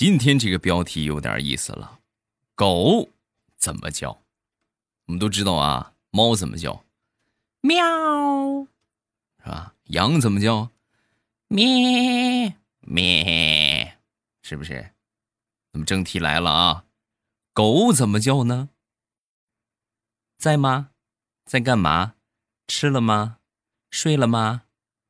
今天这个标题有点意思了，狗怎么叫？我们都知道啊，猫怎么叫？喵，是吧？羊怎么叫？咩，咩，是不是？那么正题来了啊，狗怎么叫呢？在吗？在干嘛？吃了吗？睡了吗？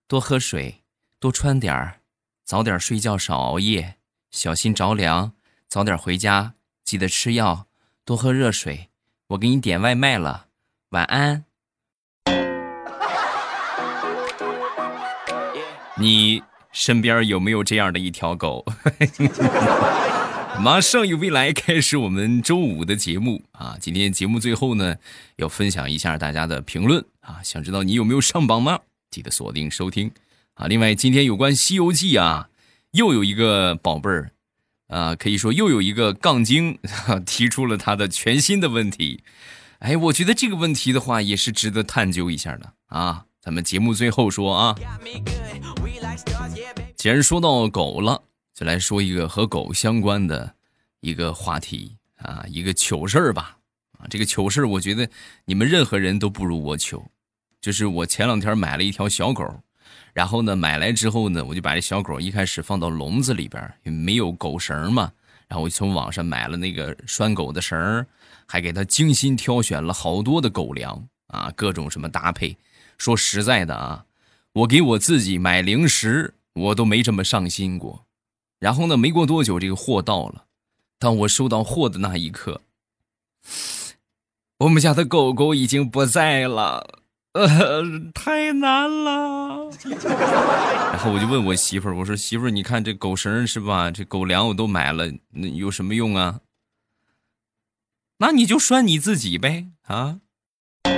多喝水，多穿点儿，早点睡觉，少熬夜，小心着凉，早点回家，记得吃药，多喝热水。我给你点外卖了，晚安。你身边有没有这样的一条狗？马上与未来开始我们周五的节目啊！今天节目最后呢，要分享一下大家的评论啊！想知道你有没有上榜吗？记得锁定收听啊！另外，今天有关《西游记》啊，又有一个宝贝儿啊，可以说又有一个杠精 提出了他的全新的问题。哎，我觉得这个问题的话，也是值得探究一下的啊！咱们节目最后说啊。既然说到狗了。就来说一个和狗相关的一个话题啊，一个糗事儿吧。啊，这个糗事儿，我觉得你们任何人都不如我糗。就是我前两天买了一条小狗，然后呢，买来之后呢，我就把这小狗一开始放到笼子里边，没有狗绳嘛，然后我从网上买了那个拴狗的绳还给它精心挑选了好多的狗粮啊，各种什么搭配。说实在的啊，我给我自己买零食，我都没这么上心过。然后呢？没过多久，这个货到了。当我收到货的那一刻，我们家的狗狗已经不在了，呃，太难了。然后我就问我媳妇儿：“我说媳妇儿，你看这狗绳是吧？这狗粮我都买了，那有什么用啊？那你就拴你自己呗，啊。”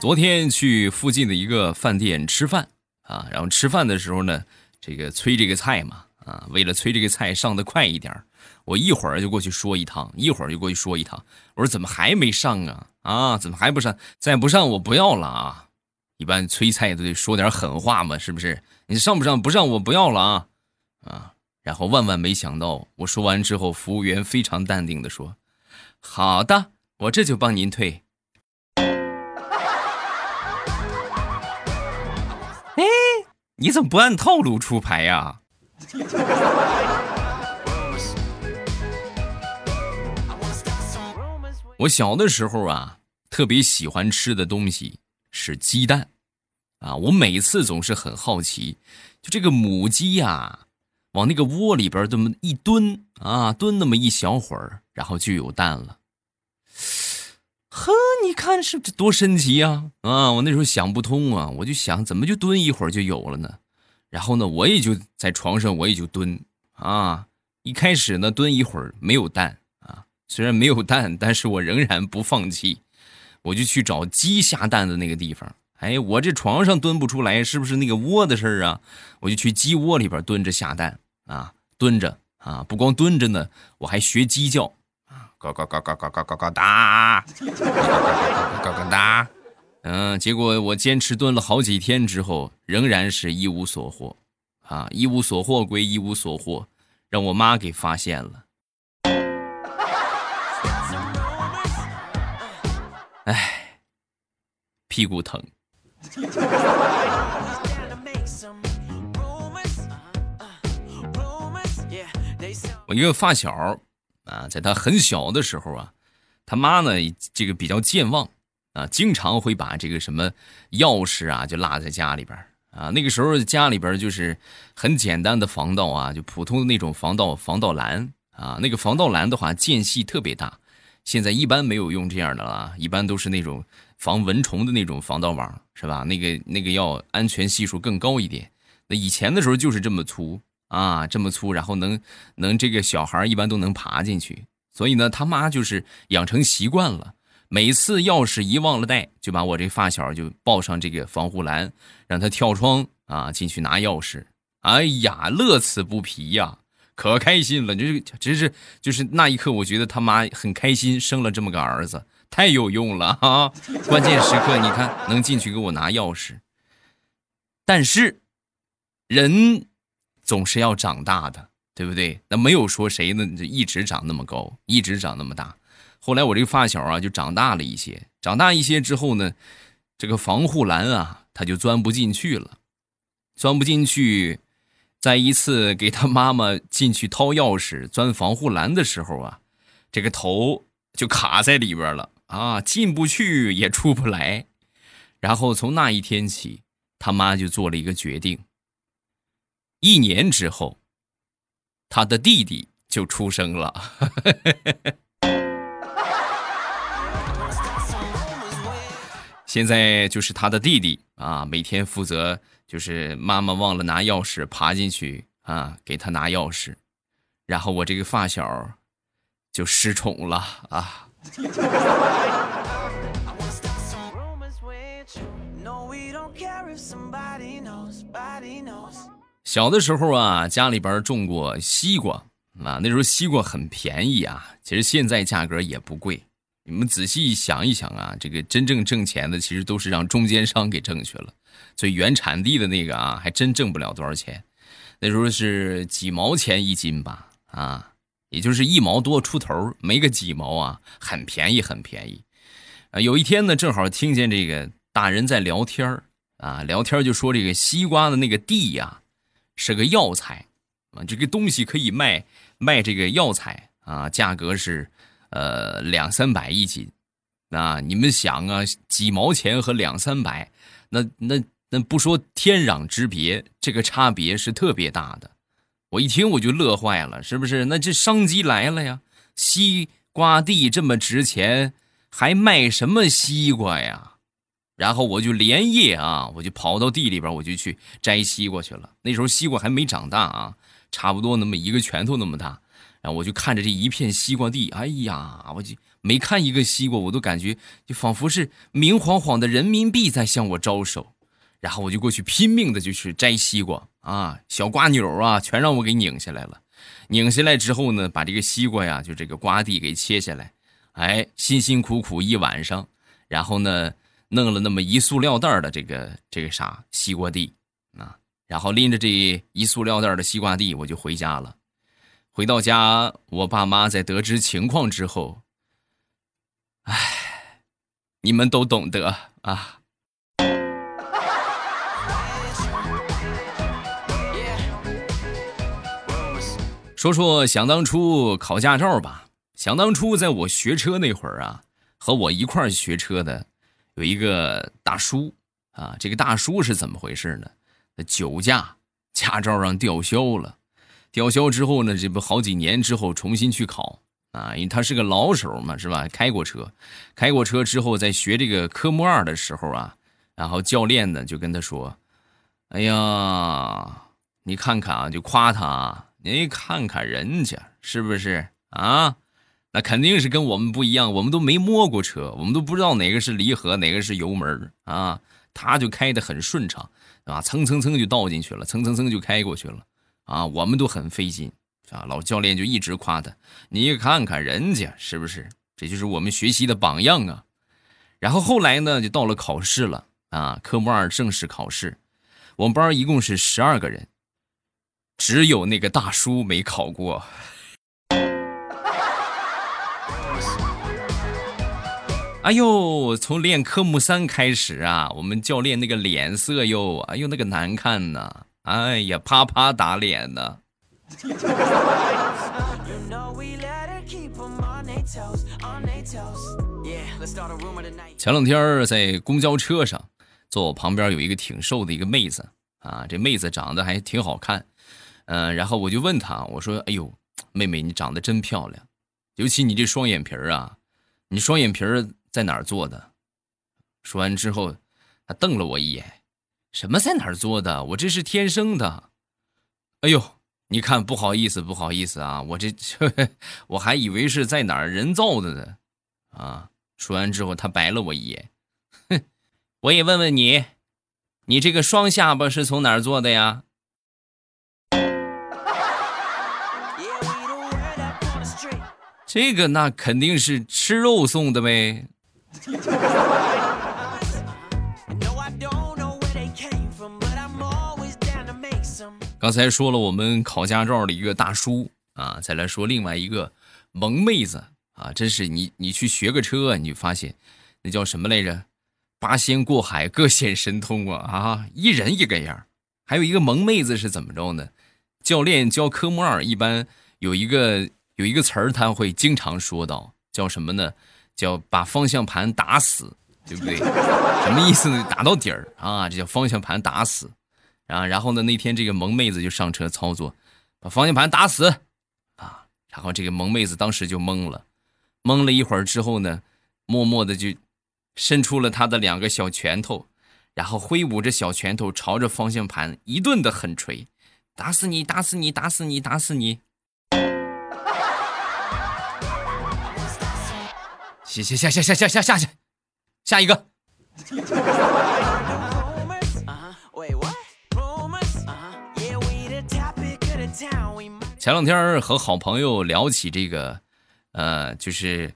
昨天去附近的一个饭店吃饭啊，然后吃饭的时候呢，这个催这个菜嘛啊，为了催这个菜上的快一点儿，我一会儿就过去说一趟，一会儿就过去说一趟。我说怎么还没上啊？啊，怎么还不上？再不上我不要了啊！一般催菜都得说点狠话嘛，是不是？你上不上？不上我不要了啊！啊！然后万万没想到，我说完之后，服务员非常淡定的说：“好的，我这就帮您退。”哎你怎么不按套路出牌呀？我小的时候啊，特别喜欢吃的东西是鸡蛋，啊，我每次总是很好奇，就这个母鸡呀，往那个窝里边这么一蹲啊，蹲那么一小会儿，然后就有蛋了。呵，你看是这多神奇呀！啊，我那时候想不通啊，我就想怎么就蹲一会儿就有了呢？然后呢，我也就在床上，我也就蹲啊。一开始呢，蹲一会儿没有蛋，虽然没有蛋，但是我仍然不放弃，我就去找鸡下蛋的那个地方。哎，我这床上蹲不出来，是不是那个窝的事儿啊？我就去鸡窝里边蹲着下蛋啊，蹲着啊，不光蹲着呢，我还学鸡叫啊。嘎嘎嘎嘎嘎嘎嘎嘎哒，嘎嘎哒，嗯，结果我坚持蹲了好几天之后，仍然是一无所获，啊，一无所获归一无所获，让我妈给发现了，哎，屁股疼。我一个发小。啊，在他很小的时候啊，他妈呢这个比较健忘啊，经常会把这个什么钥匙啊就落在家里边啊。那个时候家里边就是很简单的防盗啊，就普通的那种防盗防盗栏啊。那个防盗栏的话间隙特别大，现在一般没有用这样的了，一般都是那种防蚊虫的那种防盗网，是吧？那个那个要安全系数更高一点。那以前的时候就是这么粗。啊，这么粗，然后能能这个小孩一般都能爬进去，所以呢，他妈就是养成习惯了，每次钥匙一忘了带，就把我这发小就抱上这个防护栏，让他跳窗啊进去拿钥匙。哎呀，乐此不疲呀，可开心了，就是真是就是那一刻，我觉得他妈很开心，生了这么个儿子，太有用了啊！关键时刻你看能进去给我拿钥匙，但是人总是要长大的，对不对？那没有说谁呢就一直长那么高，一直长那么大。后来我这个发小啊就长大了一些，长大一些之后呢，这个防护栏啊他就钻不进去了，钻不进去。在一次给他妈妈进去掏钥匙、钻防护栏的时候啊，这个头就卡在里边了啊，进不去也出不来。然后从那一天起，他妈就做了一个决定。一年之后，他的弟弟就出生了。现在就是他的弟弟啊，每天负责。就是妈妈忘了拿钥匙，爬进去啊，给他拿钥匙，然后我这个发小就失宠了啊。小的时候啊，家里边种过西瓜啊，那时候西瓜很便宜啊，其实现在价格也不贵。你们仔细想一想啊，这个真正挣钱的，其实都是让中间商给挣去了。所以原产地的那个啊，还真挣不了多少钱。那时候是几毛钱一斤吧，啊，也就是一毛多出头，没个几毛啊，很便宜，很便宜。啊，有一天呢，正好听见这个大人在聊天啊，聊天就说这个西瓜的那个地呀，是个药材啊，这个东西可以卖卖这个药材啊，价格是呃两三百一斤。啊，你们想啊，几毛钱和两三百。那那那不说天壤之别，这个差别是特别大的。我一听我就乐坏了，是不是？那这商机来了呀！西瓜地这么值钱，还卖什么西瓜呀？然后我就连夜啊，我就跑到地里边，我就去摘西瓜去了。那时候西瓜还没长大啊，差不多那么一个拳头那么大。然后我就看着这一片西瓜地，哎呀，我就。每看一个西瓜，我都感觉就仿佛是明晃晃的人民币在向我招手，然后我就过去拼命的就去摘西瓜啊，小瓜扭啊，全让我给拧下来了。拧下来之后呢，把这个西瓜呀，就这个瓜蒂给切下来，哎，辛辛苦苦一晚上，然后呢，弄了那么一塑料袋的这个这个啥西瓜地啊，然后拎着这一塑料袋的西瓜地，我就回家了。回到家，我爸妈在得知情况之后。唉，你们都懂得啊。说说想当初考驾照吧。想当初在我学车那会儿啊，和我一块儿学车的有一个大叔啊。这个大叔是怎么回事呢？酒驾，驾照让吊销了。吊销之后呢，这不好几年之后重新去考。啊，因为他是个老手嘛，是吧？开过车，开过车之后，在学这个科目二的时候啊，然后教练呢就跟他说：“哎呀，你看看啊，就夸他，你看看人家是不是啊？那肯定是跟我们不一样，我们都没摸过车，我们都不知道哪个是离合，哪个是油门啊。他就开的很顺畅，啊，蹭蹭蹭就倒进去了，蹭蹭蹭就开过去了，啊，我们都很费劲。”啊，老教练就一直夸他，你看看人家是不是？这就是我们学习的榜样啊。然后后来呢，就到了考试了啊，科目二正式考试。我们班一共是十二个人，只有那个大叔没考过。哎呦，从练科目三开始啊，我们教练那个脸色哟，哎呦那个难看呐，哎呀，啪啪打脸呢。前两天在公交车上，坐我旁边有一个挺瘦的一个妹子啊，这妹子长得还挺好看，嗯，然后我就问她，我说：“哎呦，妹妹你长得真漂亮，尤其你这双眼皮啊，你双眼皮在哪儿做的？”说完之后，她瞪了我一眼：“什么在哪儿做的？我这是天生的。”哎呦！你看，不好意思，不好意思啊，我这 我还以为是在哪儿人造的呢，啊！说完之后，他白了我一眼，哼！我也问问你，你这个双下巴是从哪儿做的呀？这个那肯定是吃肉送的呗。刚才说了我们考驾照的一个大叔啊，再来说另外一个萌妹子啊，真是你你去学个车，你就发现那叫什么来着？八仙过海，各显神通啊啊！一人一个样还有一个萌妹子是怎么着呢？教练教科目二，一般有一个有一个词儿，他会经常说到，叫什么呢？叫把方向盘打死，对不对？什么意思呢？打到底儿啊，这叫方向盘打死。啊，然后呢，那天这个萌妹子就上车操作，把方向盘打死，啊，然后这个萌妹子当时就懵了，懵了一会儿之后呢，默默的就伸出了她的两个小拳头，然后挥舞着小拳头朝着方向盘一顿的狠锤，打死你，打死你，打死你，打死你。下下下下下下下下去，下一个。前两天和好朋友聊起这个，呃，就是，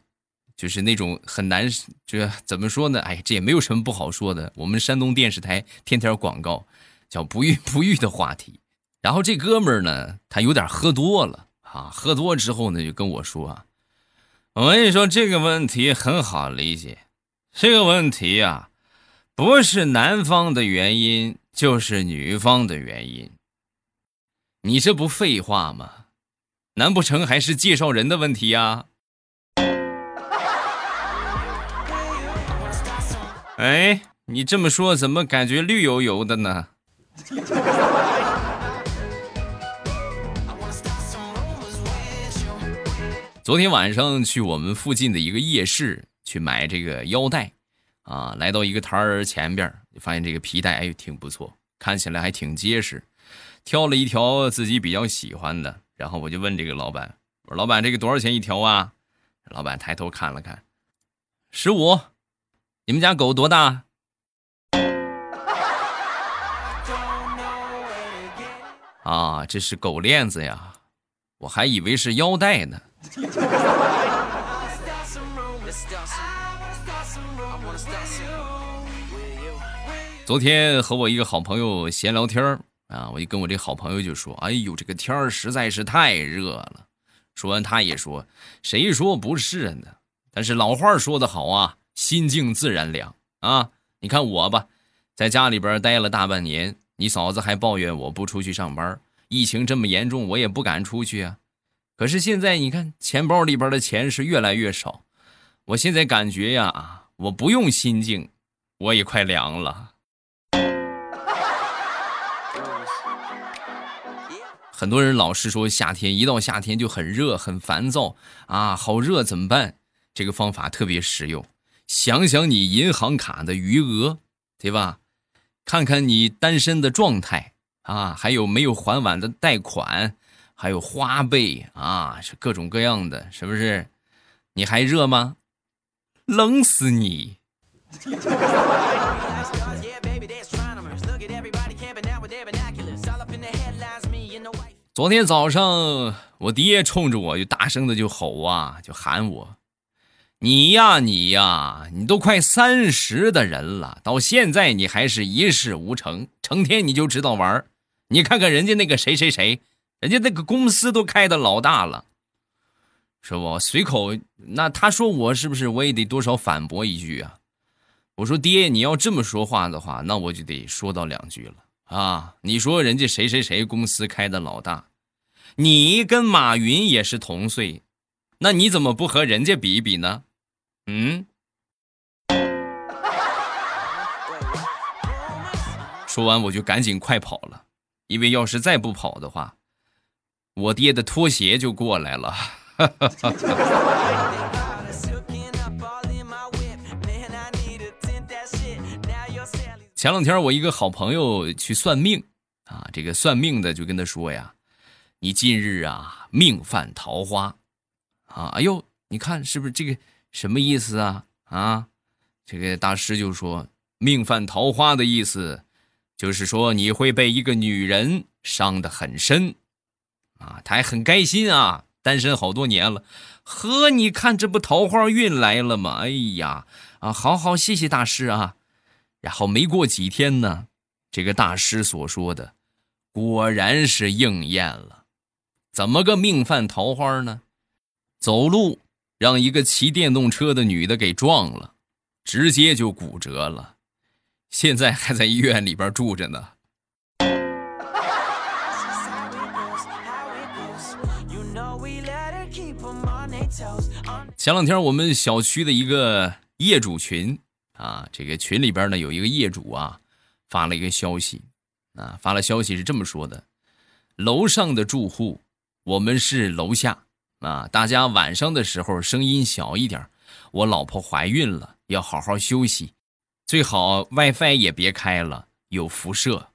就是那种很难，这怎么说呢？哎，这也没有什么不好说的。我们山东电视台天天广告，叫不育 不育的话题。然后这哥们儿呢，他有点喝多了啊，喝多之后呢，就跟我说啊，我跟你说这个问题很好理解，这个问题啊，不是男方的原因，就是女方的原因。你这不废话吗？难不成还是介绍人的问题呀？哎，你这么说怎么感觉绿油油的呢？昨天晚上去我们附近的一个夜市去买这个腰带，啊，来到一个摊儿前边，发现这个皮带哎挺不错，看起来还挺结实。挑了一条自己比较喜欢的，然后我就问这个老板：“我说老板，这个多少钱一条啊？”老板抬头看了看，十五。你们家狗多大？啊，这是狗链子呀，我还以为是腰带呢。昨天和我一个好朋友闲聊天儿。啊！我就跟我这好朋友就说：“哎呦，这个天儿实在是太热了。”说完，他也说：“谁说不是呢？但是老话说得好啊，心静自然凉啊。你看我吧，在家里边待了大半年，你嫂子还抱怨我不出去上班，疫情这么严重，我也不敢出去啊。可是现在你看，钱包里边的钱是越来越少，我现在感觉呀，我不用心静，我也快凉了。”很多人老是说夏天一到夏天就很热很烦躁啊，好热怎么办？这个方法特别实用。想想你银行卡的余额，对吧？看看你单身的状态啊，还有没有还完的贷款，还有花呗啊，是各种各样的，是不是？你还热吗？冷死你！昨天早上，我爹冲着我就大声的就吼啊，就喊我：“你呀，你呀，你都快三十的人了，到现在你还是一事无成，成天你就知道玩你看看人家那个谁谁谁，人家那个公司都开的老大了，是不？随口那他说我是不是我也得多少反驳一句啊？我说爹，你要这么说话的话，那我就得说到两句了。”啊，你说人家谁谁谁公司开的老大，你跟马云也是同岁，那你怎么不和人家比一比呢？嗯。说完我就赶紧快跑了，因为要是再不跑的话，我爹的拖鞋就过来了。前两天我一个好朋友去算命，啊，这个算命的就跟他说呀：“你近日啊命犯桃花，啊，哎呦，你看是不是这个什么意思啊？啊，这个大师就说命犯桃花的意思，就是说你会被一个女人伤得很深，啊，他还很开心啊，单身好多年了，呵，你看这不桃花运来了吗？哎呀，啊，好好，谢谢大师啊。”然后没过几天呢，这个大师所说的果然是应验了。怎么个命犯桃花呢？走路让一个骑电动车的女的给撞了，直接就骨折了，现在还在医院里边住着呢。前两天我们小区的一个业主群啊，这个群里边呢有一个业主啊发了一个消息啊，发了消息是这么说的：楼上的住户，我们是楼下啊，大家晚上的时候声音小一点。我老婆怀孕了，要好好休息，最好 WiFi 也别开了，有辐射。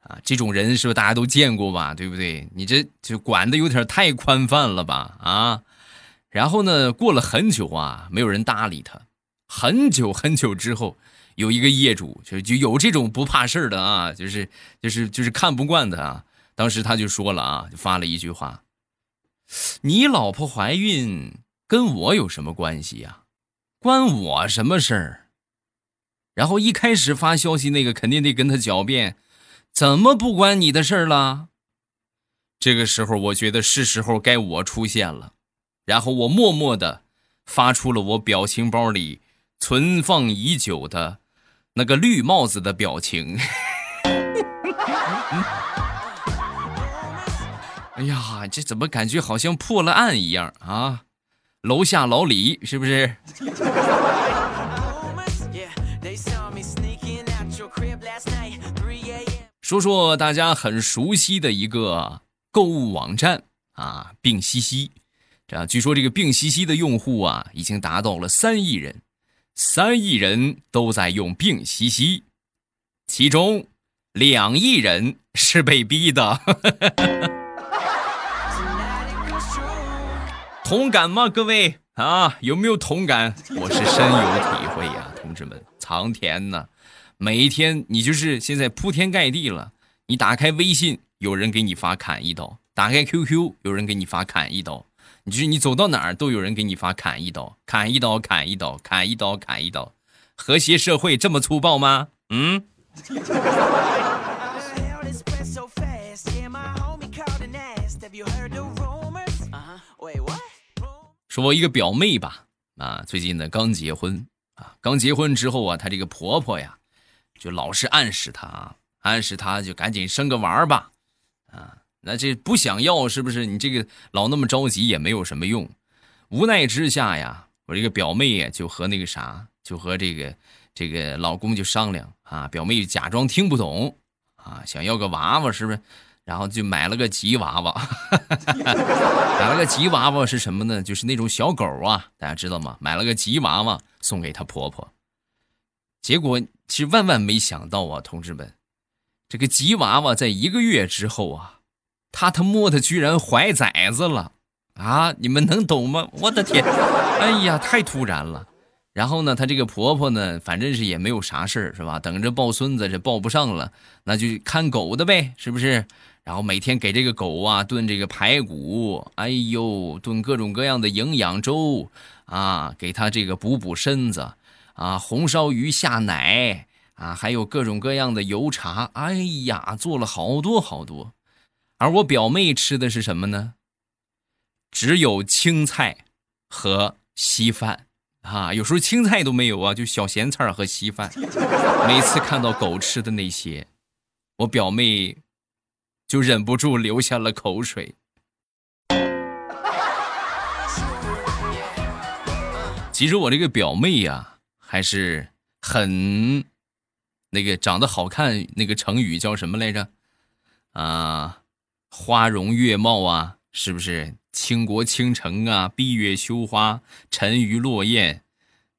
啊，这种人是不是大家都见过吧？对不对？你这就管的有点太宽泛了吧？啊！然后呢，过了很久啊，没有人搭理他。很久很久之后，有一个业主就就有这种不怕事儿的啊，就是就是就是看不惯他啊。当时他就说了啊，就发了一句话：“你老婆怀孕跟我有什么关系呀？关我什么事儿？”然后一开始发消息那个肯定得跟他狡辩：“怎么不关你的事儿了？”这个时候，我觉得是时候该我出现了。然后我默默的发出了我表情包里存放已久的那个绿帽子的表情。哎呀，这怎么感觉好像破了案一样啊？楼下老李是不是？说说大家很熟悉的一个购物网站啊，病西西。啊，据说这个病西西的用户啊，已经达到了三亿人，三亿人都在用病西西，其中两亿人是被逼的。同感吗，各位啊？有没有同感？我是深有体会呀，同志们！苍天呐，每一天你就是现在铺天盖地了，你打开微信，有人给你发砍一刀；打开 QQ，有人给你发砍一刀。就是你走到哪儿都有人给你发砍一刀，砍一刀，砍一刀，砍一刀，砍一刀，和谐社会这么粗暴吗？嗯。说我一个表妹吧，啊，最近呢刚结婚啊，刚结婚之后啊，她这个婆婆呀，就老是暗示她，暗示她就赶紧生个娃儿吧，啊。那这不想要是不是？你这个老那么着急也没有什么用。无奈之下呀，我这个表妹呀就和那个啥，就和这个这个老公就商量啊。表妹假装听不懂啊，想要个娃娃是不是？然后就买了个吉娃娃，买了个吉娃娃是什么呢？就是那种小狗啊，大家知道吗？买了个吉娃娃送给她婆婆。结果其实万万没想到啊，同志们，这个吉娃娃在一个月之后啊。她他妈的居然怀崽子了，啊！你们能懂吗？我的天，哎呀，太突然了。然后呢，她这个婆婆呢，反正是也没有啥事儿，是吧？等着抱孙子，这抱不上了，那就看狗的呗，是不是？然后每天给这个狗啊炖这个排骨，哎呦，炖各种各样的营养粥啊，给它这个补补身子啊，红烧鱼下奶啊，还有各种各样的油茶，哎呀，做了好多好多。而我表妹吃的是什么呢？只有青菜和稀饭啊，有时候青菜都没有啊，就小咸菜和稀饭。每次看到狗吃的那些，我表妹就忍不住流下了口水。其实我这个表妹呀，还是很那个长得好看，那个成语叫什么来着？啊。花容月貌啊，是不是倾国倾城啊？闭月羞花，沉鱼落雁，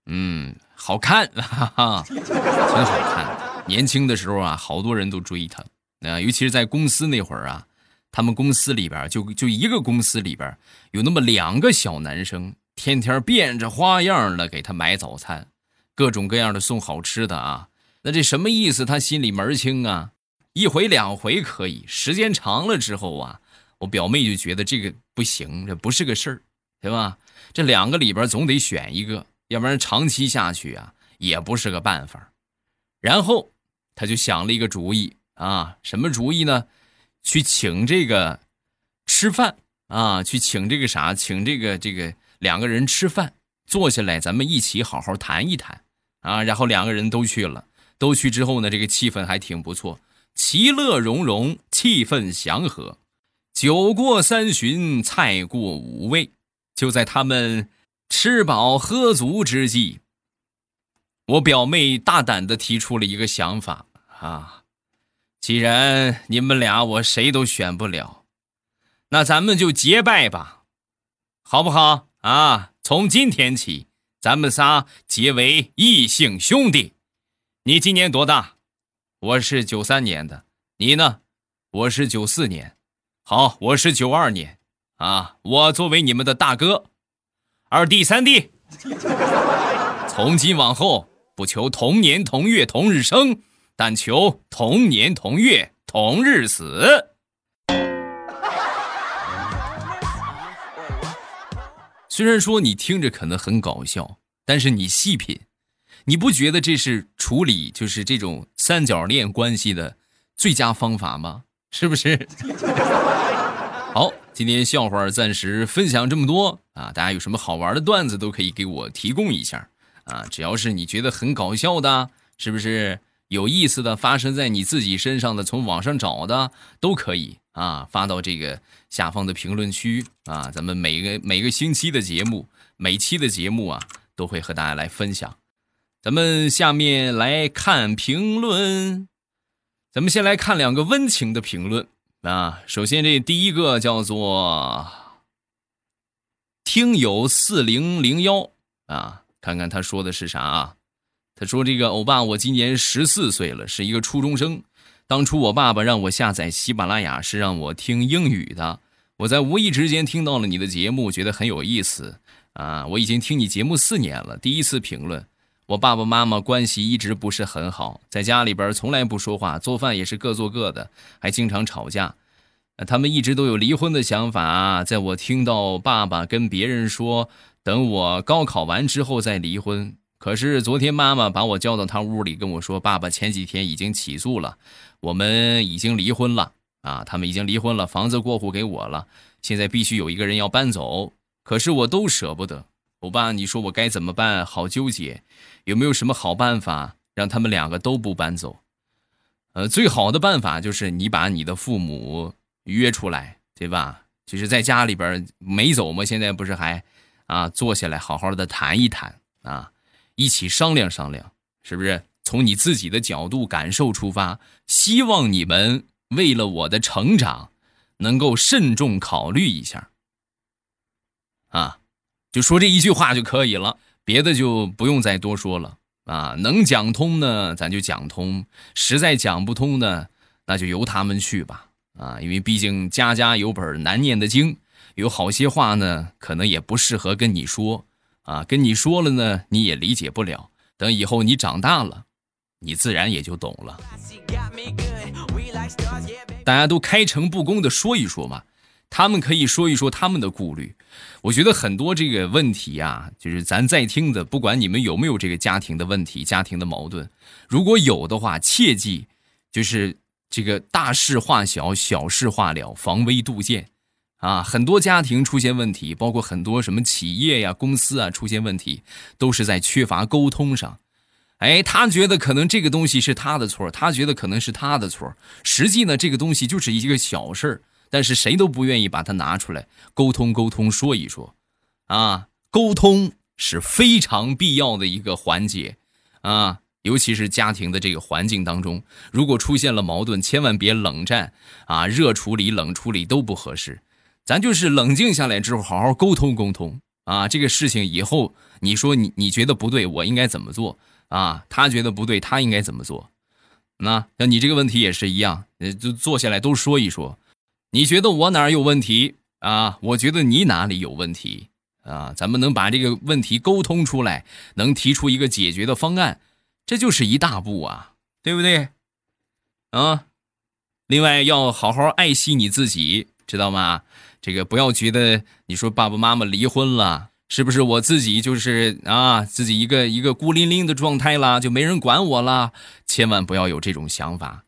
嗯，好看，哈哈，挺好看。年轻的时候啊，好多人都追她啊，尤其是在公司那会儿啊，他们公司里边就就一个公司里边有那么两个小男生，天天变着花样的给她买早餐，各种各样的送好吃的啊。那这什么意思？他心里门清啊。一回两回可以，时间长了之后啊，我表妹就觉得这个不行，这不是个事儿，对吧？这两个里边总得选一个，要不然长期下去啊也不是个办法。然后他就想了一个主意啊，什么主意呢？去请这个吃饭啊，去请这个啥，请这个这个两个人吃饭，坐下来咱们一起好好谈一谈啊。然后两个人都去了，都去之后呢，这个气氛还挺不错，其乐融融，气氛祥和。酒过三巡，菜过五味，就在他们吃饱喝足之际，我表妹大胆的提出了一个想法啊，既然你们俩我谁都选不了，那咱们就结拜吧，好不好啊？从今天起，咱们仨结为异姓兄弟。你今年多大？我是九三年的，你呢？我是九四年。好，我是九二年，啊，我作为你们的大哥，二弟三弟，从今往后不求同年同月同日生，但求同年同月同日死。虽然说你听着可能很搞笑，但是你细品，你不觉得这是处理就是这种三角恋关系的最佳方法吗？是不是？好，今天笑话暂时分享这么多啊！大家有什么好玩的段子都可以给我提供一下啊！只要是你觉得很搞笑的，是不是有意思的，发生在你自己身上的，从网上找的都可以啊！发到这个下方的评论区啊！咱们每个每个星期的节目，每期的节目啊，都会和大家来分享。咱们下面来看评论，咱们先来看两个温情的评论。啊，首先这第一个叫做听友四零零幺啊，看看他说的是啥啊？他说：“这个欧巴，我今年十四岁了，是一个初中生。当初我爸爸让我下载喜马拉雅，是让我听英语的。我在无意之间听到了你的节目，觉得很有意思啊。我已经听你节目四年了，第一次评论。我爸爸妈妈关系一直不是很好，在家里边从来不说话，做饭也是各做各的，还经常吵架。他们一直都有离婚的想法。在我听到爸爸跟别人说等我高考完之后再离婚，可是昨天妈妈把我叫到他屋里跟我说，爸爸前几天已经起诉了，我们已经离婚了啊，他们已经离婚了，房子过户给我了，现在必须有一个人要搬走，可是我都舍不得。欧巴，你说我该怎么办？好纠结，有没有什么好办法让他们两个都不搬走？呃，最好的办法就是你把你的父母约出来，对吧？就是在家里边没走吗？现在不是还啊坐下来好好的谈一谈啊，一起商量商量，是不是？从你自己的角度感受出发，希望你们为了我的成长，能够慎重考虑一下啊。就说这一句话就可以了，别的就不用再多说了啊！能讲通呢，咱就讲通；实在讲不通呢，那就由他们去吧啊！因为毕竟家家有本难念的经，有好些话呢，可能也不适合跟你说啊。跟你说了呢，你也理解不了。等以后你长大了，你自然也就懂了。大家都开诚布公的说一说嘛。他们可以说一说他们的顾虑，我觉得很多这个问题啊，就是咱在听的，不管你们有没有这个家庭的问题、家庭的矛盾，如果有的话，切记就是这个大事化小，小事化了，防微杜渐啊。很多家庭出现问题，包括很多什么企业呀、公司啊出现问题，都是在缺乏沟通上。哎，他觉得可能这个东西是他的错，他觉得可能是他的错，实际呢，这个东西就是一个小事儿。但是谁都不愿意把它拿出来沟通沟通说一说，啊，沟通是非常必要的一个环节，啊，尤其是家庭的这个环境当中，如果出现了矛盾，千万别冷战，啊，热处理、冷处理都不合适，咱就是冷静下来之后好好沟通沟通，啊，这个事情以后你说你你觉得不对，我应该怎么做？啊，他觉得不对，他应该怎么做？那像你这个问题也是一样，呃，就坐下来都说一说。你觉得我哪儿有问题啊？我觉得你哪里有问题啊？咱们能把这个问题沟通出来，能提出一个解决的方案，这就是一大步啊，对不对？啊，另外要好好爱惜你自己，知道吗？这个不要觉得你说爸爸妈妈离婚了，是不是我自己就是啊，自己一个一个孤零零的状态了，就没人管我了？千万不要有这种想法。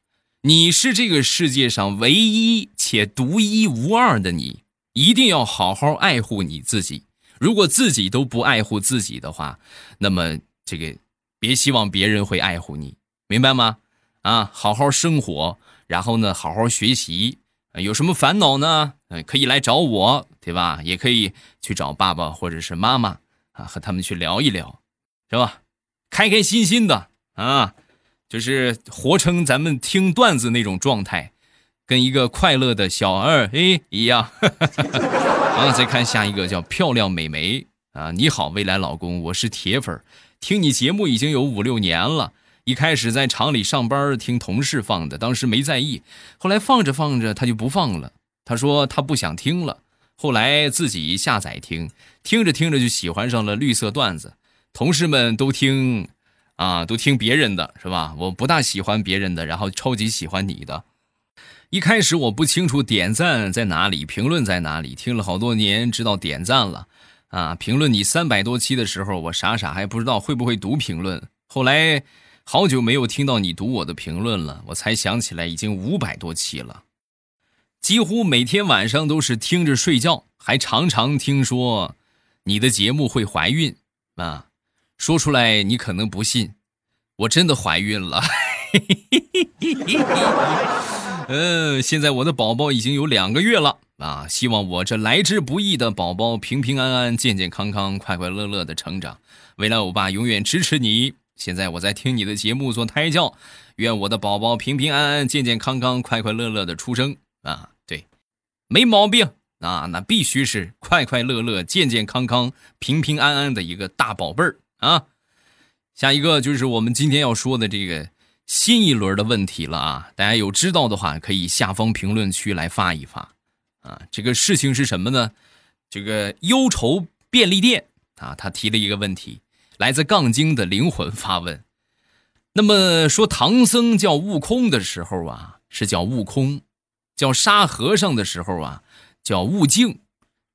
你是这个世界上唯一且独一无二的你，一定要好好爱护你自己。如果自己都不爱护自己的话，那么这个别希望别人会爱护你，明白吗？啊，好好生活，然后呢，好好学习。有什么烦恼呢？可以来找我，对吧？也可以去找爸爸或者是妈妈啊，和他们去聊一聊，是吧？开开心心的啊，就是活成咱们听段子那种状态，跟一个快乐的小二 A 一样。然后，再看下一个叫漂亮美眉啊，你好，未来老公，我是铁粉，听你节目已经有五六年了。一开始在厂里上班听同事放的，当时没在意，后来放着放着他就不放了。他说他不想听了，后来自己下载听，听着听着就喜欢上了绿色段子。同事们都听，啊，都听别人的是吧？我不大喜欢别人的，然后超级喜欢你的。一开始我不清楚点赞在哪里，评论在哪里，听了好多年，知道点赞了。啊，评论你三百多期的时候，我傻傻还不知道会不会读评论，后来。好久没有听到你读我的评论了，我才想起来已经五百多期了，几乎每天晚上都是听着睡觉，还常常听说你的节目会怀孕啊，说出来你可能不信，我真的怀孕了。嗯，现在我的宝宝已经有两个月了啊，希望我这来之不易的宝宝平平安安、健健康康、快快乐乐的成长。未来欧巴永远支持你。现在我在听你的节目做胎教，愿我的宝宝平平安安、健健康康、快快乐乐的出生啊！对，没毛病啊，那必须是快快乐乐、健健康康、平平安安的一个大宝贝儿啊！下一个就是我们今天要说的这个新一轮的问题了啊！大家有知道的话，可以下方评论区来发一发啊！这个事情是什么呢？这个忧愁便利店啊，他提了一个问题。来自杠精的灵魂发问：那么说唐僧叫悟空的时候啊，是叫悟空；叫沙和尚的时候啊，叫悟净。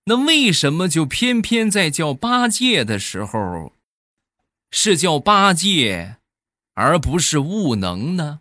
那为什么就偏偏在叫八戒的时候，是叫八戒，而不是悟能呢？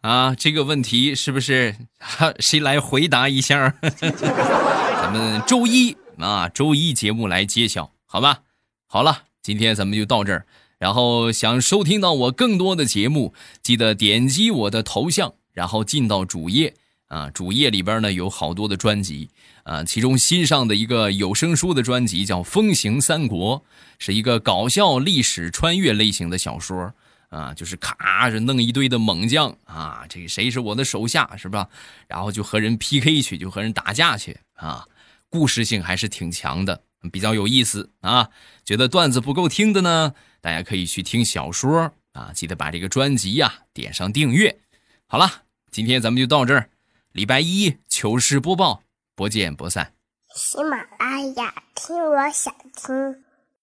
啊，这个问题是不是 哈谁来回答一下？咱们周一啊，周一节目来揭晓。好吧，好了，今天咱们就到这儿。然后想收听到我更多的节目，记得点击我的头像，然后进到主页啊。主页里边呢有好多的专辑啊，其中新上的一个有声书的专辑叫《风行三国》，是一个搞笑历史穿越类型的小说啊，就是咔着弄一堆的猛将啊，这个谁是我的手下是吧？然后就和人 PK 去，就和人打架去啊，故事性还是挺强的。比较有意思啊！觉得段子不够听的呢，大家可以去听小说啊！记得把这个专辑呀点上订阅。好了，今天咱们就到这儿。礼拜一糗事播报，不见不散。喜马拉雅，听我想听。